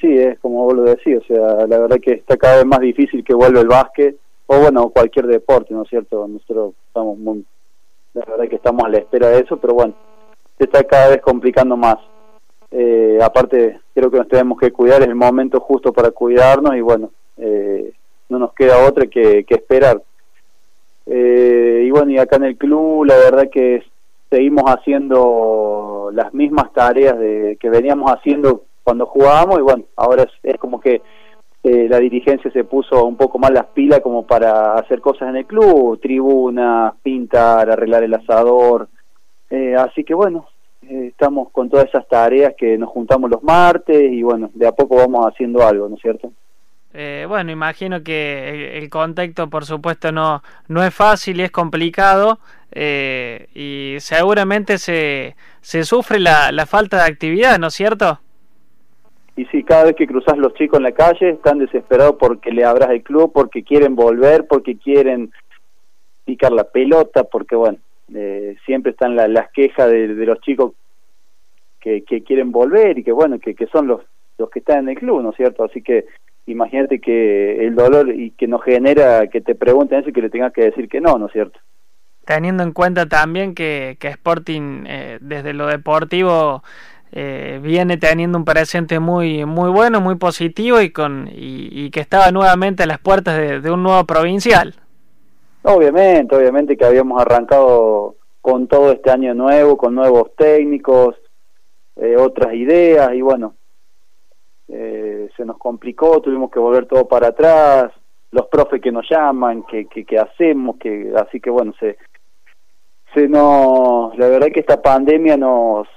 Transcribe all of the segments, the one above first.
sí, es como vos lo decís, o sea, la verdad que está cada vez más difícil que vuelva el básquet, o bueno, cualquier deporte, ¿no es cierto? Nosotros estamos muy, la verdad que estamos a la espera de eso, pero bueno, se está cada vez complicando más. Eh, aparte, creo que nos tenemos que cuidar, es el momento justo para cuidarnos y bueno, eh, no nos queda otra que, que esperar. Eh, y bueno, y acá en el club, la verdad que seguimos haciendo las mismas tareas de, que veníamos haciendo cuando jugábamos y bueno, ahora es, como que eh, la dirigencia se puso un poco más las pilas como para hacer cosas en el club, tribuna, pintar, arreglar el asador, eh, así que bueno, eh, estamos con todas esas tareas que nos juntamos los martes y bueno, de a poco vamos haciendo algo, ¿no es cierto? Eh, bueno, imagino que el, contexto, por supuesto, no, no es fácil y es complicado eh, y seguramente se, se sufre la, la falta de actividad, ¿no es cierto? Y sí, cada vez que cruzas los chicos en la calle están desesperados porque le abras el club, porque quieren volver, porque quieren picar la pelota, porque bueno, eh, siempre están las quejas de, los chicos que, que, quieren volver y que bueno, que, que son los, los que están en el club, ¿no es cierto? Así que imagínate que el dolor y que nos genera que te pregunten eso y que le tengas que decir que no, ¿no es cierto? Teniendo en cuenta también que, que Sporting eh, desde lo deportivo eh, viene teniendo un presente muy muy bueno, muy positivo y con y, que estaba nuevamente a las puertas de, un nuevo provincial. Obviamente, obviamente que habíamos arrancado con todo este año nuevo, con nuevos técnicos, eh, otras ideas y bueno, eh, se nos complicó, tuvimos que volver todo para atrás, los profes que nos llaman, que, que, hacemos, que así que bueno, se, se nos, la verdad que esta pandemia nos,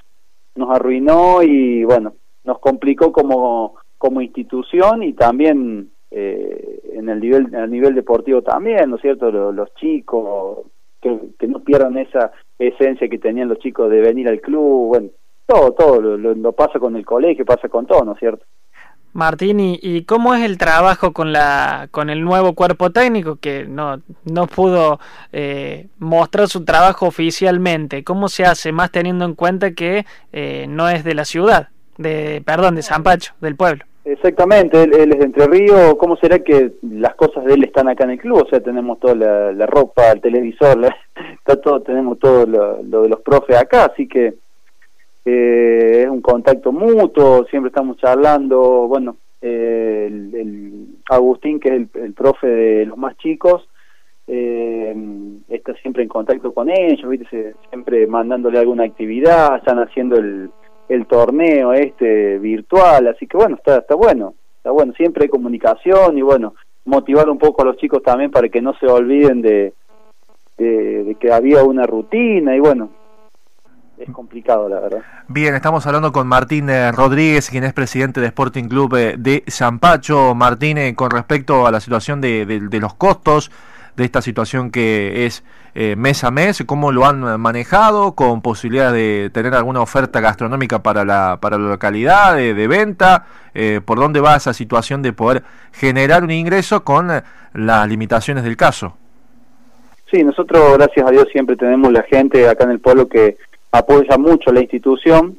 nos arruinó y bueno, nos complicó como, como institución y también eh, en el nivel, el nivel deportivo también, ¿no es cierto? Los, chicos, que, que no pierdan esa esencia que tenían los chicos de venir al club, bueno, todo, todo, lo, lo, pasa con el colegio, pasa con todo, ¿no es cierto? Martín, ¿y, cómo es el trabajo con la con el nuevo cuerpo técnico que no, no pudo eh, mostrar su trabajo oficialmente? ¿Cómo se hace más teniendo en cuenta que eh, no es de la ciudad, de perdón, de San Pacho, del pueblo? Exactamente, él, es de Entre Ríos. ¿Cómo será que las cosas de él están acá en el club? O sea, tenemos toda la, ropa, el televisor, está todo, tenemos todo lo de los profes acá, así que eh, es un contacto mutuo, siempre estamos charlando, bueno, eh, el, Agustín, que es el, profe de los más chicos, eh, está siempre en contacto con ellos, siempre mandándole alguna actividad, están haciendo el, el torneo este virtual, así que bueno, está, está bueno, está bueno, siempre hay comunicación y bueno, motivar un poco a los chicos también para que no se olviden de, de que había una rutina y bueno, es complicado, la verdad. Bien, estamos hablando con Martín eh, Rodríguez, quien es presidente de Sporting Club eh, de Zampacho. Martín, eh, con respecto a la situación de, los costos de esta situación que es mes a mes, ¿cómo lo han manejado? ¿Con posibilidad de tener alguna oferta gastronómica para la, para la localidad, de, de venta? ¿Por dónde va esa situación de poder generar un ingreso con las limitaciones del caso? Sí, nosotros, gracias a Dios, siempre tenemos la gente acá en el pueblo que apoya mucho la institución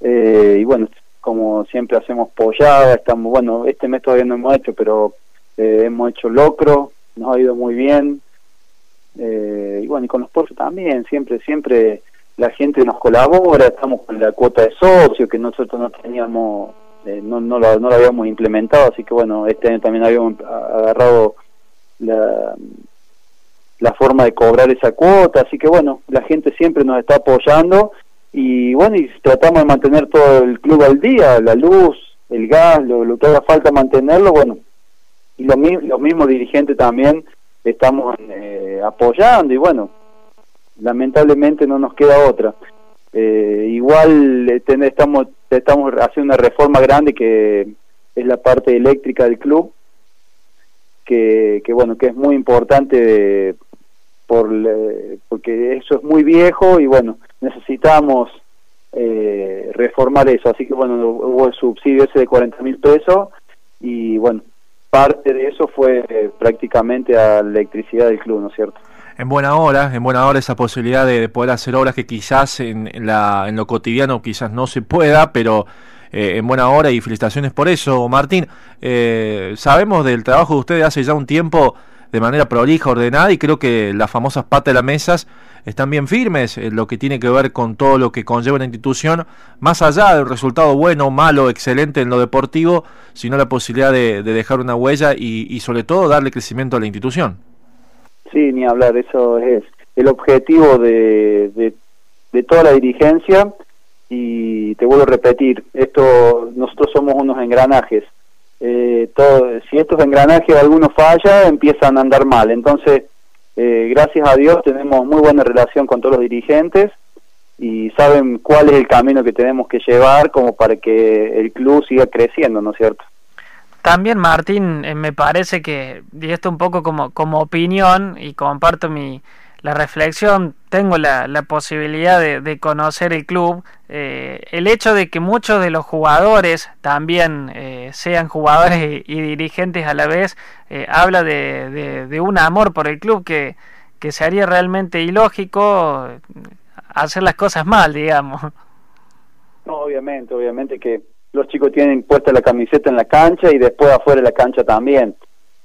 eh, y bueno, como siempre hacemos pollada, estamos, bueno, este mes todavía no hemos hecho, pero eh, hemos hecho locro, nos ha ido muy bien, eh, y bueno, y con los pollos también, siempre, siempre la gente nos colabora, estamos con la cuota de socio que nosotros no teníamos, no, no, lo, no lo habíamos implementado, así que bueno, este año también habíamos agarrado la la forma de cobrar esa cuota, así que bueno, la gente siempre nos está apoyando y bueno, y tratamos de mantener todo el club al día, la luz, el gas, lo, que haga falta mantenerlo, bueno, y los, los mismos dirigentes también estamos eh, apoyando y bueno, lamentablemente no nos queda otra. Eh, igual eh, estamos, estamos haciendo una reforma grande que es la parte eléctrica del club, que, que bueno, que es muy importante por porque eso es muy viejo y bueno, necesitamos eh, reformar eso. Así que bueno, hubo el subsidio ese de 40 mil pesos y bueno, parte de eso fue prácticamente a la electricidad del club, ¿no es cierto? En buena hora, en buena hora esa posibilidad de, poder hacer obras que quizás en, la, en lo cotidiano quizás no se pueda, pero en buena hora y felicitaciones por eso. Martín, sabemos del trabajo de ustedes hace ya un tiempo de manera prolija, ordenada y creo que las famosas patas de las mesas están bien firmes en lo que tiene que ver con todo lo que conlleva una institución, más allá del resultado bueno, malo, excelente en lo deportivo, sino la posibilidad de, dejar una huella y, sobre todo darle crecimiento a la institución. Sí, ni hablar, eso es el objetivo de, de, toda la dirigencia y te vuelvo a repetir, esto nosotros somos unos engranajes. Eh, si estos engranajes alguno falla, empiezan a andar mal. Entonces, eh, gracias a Dios tenemos muy buena relación con todos los dirigentes y saben cuál es el camino que tenemos que llevar como para que el club siga creciendo, ¿no es cierto? También Martín, eh, me parece que, y esto un poco como, como opinión y comparto mi, la reflexión, tengo la, la posibilidad de, conocer el club, eh, el hecho de que muchos de los jugadores también eh, sean jugadores y, dirigentes a la vez, eh, habla de, de, un amor por el club que, que sería realmente ilógico hacer las cosas mal, digamos. No, obviamente, obviamente que los chicos tienen puesta la camiseta en la cancha y después afuera de la cancha también.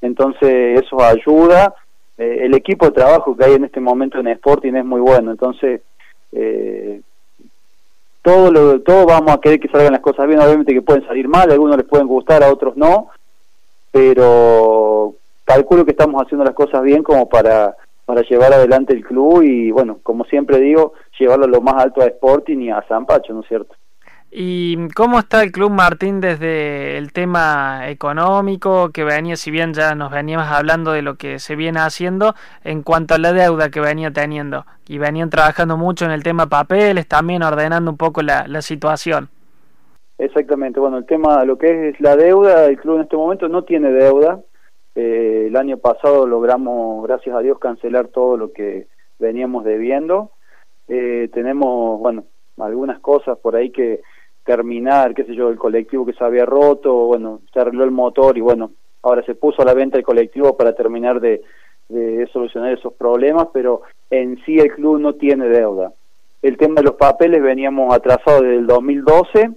Entonces eso ayuda eh, el equipo de trabajo que hay en este momento en Sporting es muy bueno, entonces eh, todo lo, todo vamos a querer que salgan las cosas bien, obviamente que pueden salir mal, a algunos les pueden gustar, a otros no, pero calculo que estamos haciendo las cosas bien como para para llevar adelante el club y bueno, como siempre digo, llevarlo lo más alto a Sporting y a San Pacho, ¿no es cierto? ¿Y cómo está el Club Martín desde el tema económico que venía, si bien ya nos veníamos hablando de lo que se viene haciendo en cuanto a la deuda que venía teniendo? Y venían trabajando mucho en el tema papeles, también ordenando un poco la, situación. Exactamente, bueno, el tema, lo que es la deuda, el club en este momento no tiene deuda. Eh, el año pasado logramos, gracias a Dios, cancelar todo lo que veníamos debiendo. Eh, tenemos, bueno, algunas cosas por ahí que terminar, qué sé yo, el colectivo que se había roto, bueno, se arregló el motor y bueno, ahora se puso a la venta el colectivo para terminar de, de solucionar esos problemas, pero en sí el club no tiene deuda. El tema de los papeles veníamos atrasados desde el 2012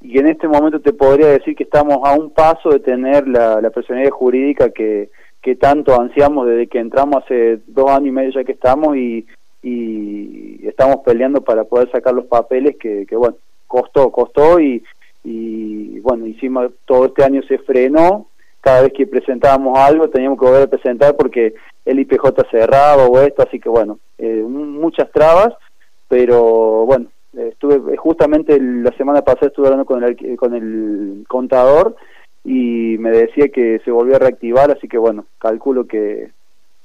y en este momento te podría decir que estamos a un paso de tener la, la personalidad jurídica que, que tanto ansiamos desde que entramos hace dos años y medio ya que estamos y, y estamos peleando para poder sacar los papeles que, que bueno, costó, costó y, y bueno, hicimos, todo este año se frenó, cada vez que presentábamos algo teníamos que volver a presentar porque el IPJ cerraba o esto, así que bueno, eh, muchas trabas, pero bueno, estuve justamente la semana pasada estuve hablando con el, con el contador y me decía que se volvió a reactivar, así que bueno, calculo que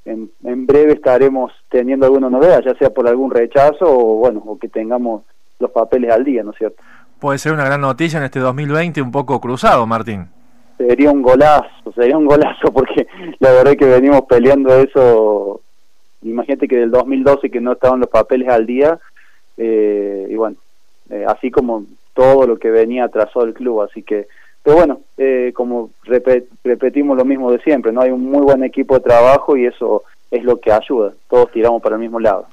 en, en breve estaremos teniendo alguna novedad, ya sea por algún rechazo o bueno, o que tengamos los papeles al día, ¿no es cierto? Puede ser una gran noticia en este 2020 un poco cruzado, Martín. Sería un golazo, sería un golazo porque la verdad es que venimos peleando eso, imagínate que del 2012 que no estaban los papeles al día, eh, y bueno, eh, así como todo lo que venía atrasado el club, así que, pero bueno, eh, como repetimos lo mismo de siempre, no hay un muy buen equipo de trabajo y eso es lo que ayuda, todos tiramos para el mismo lado.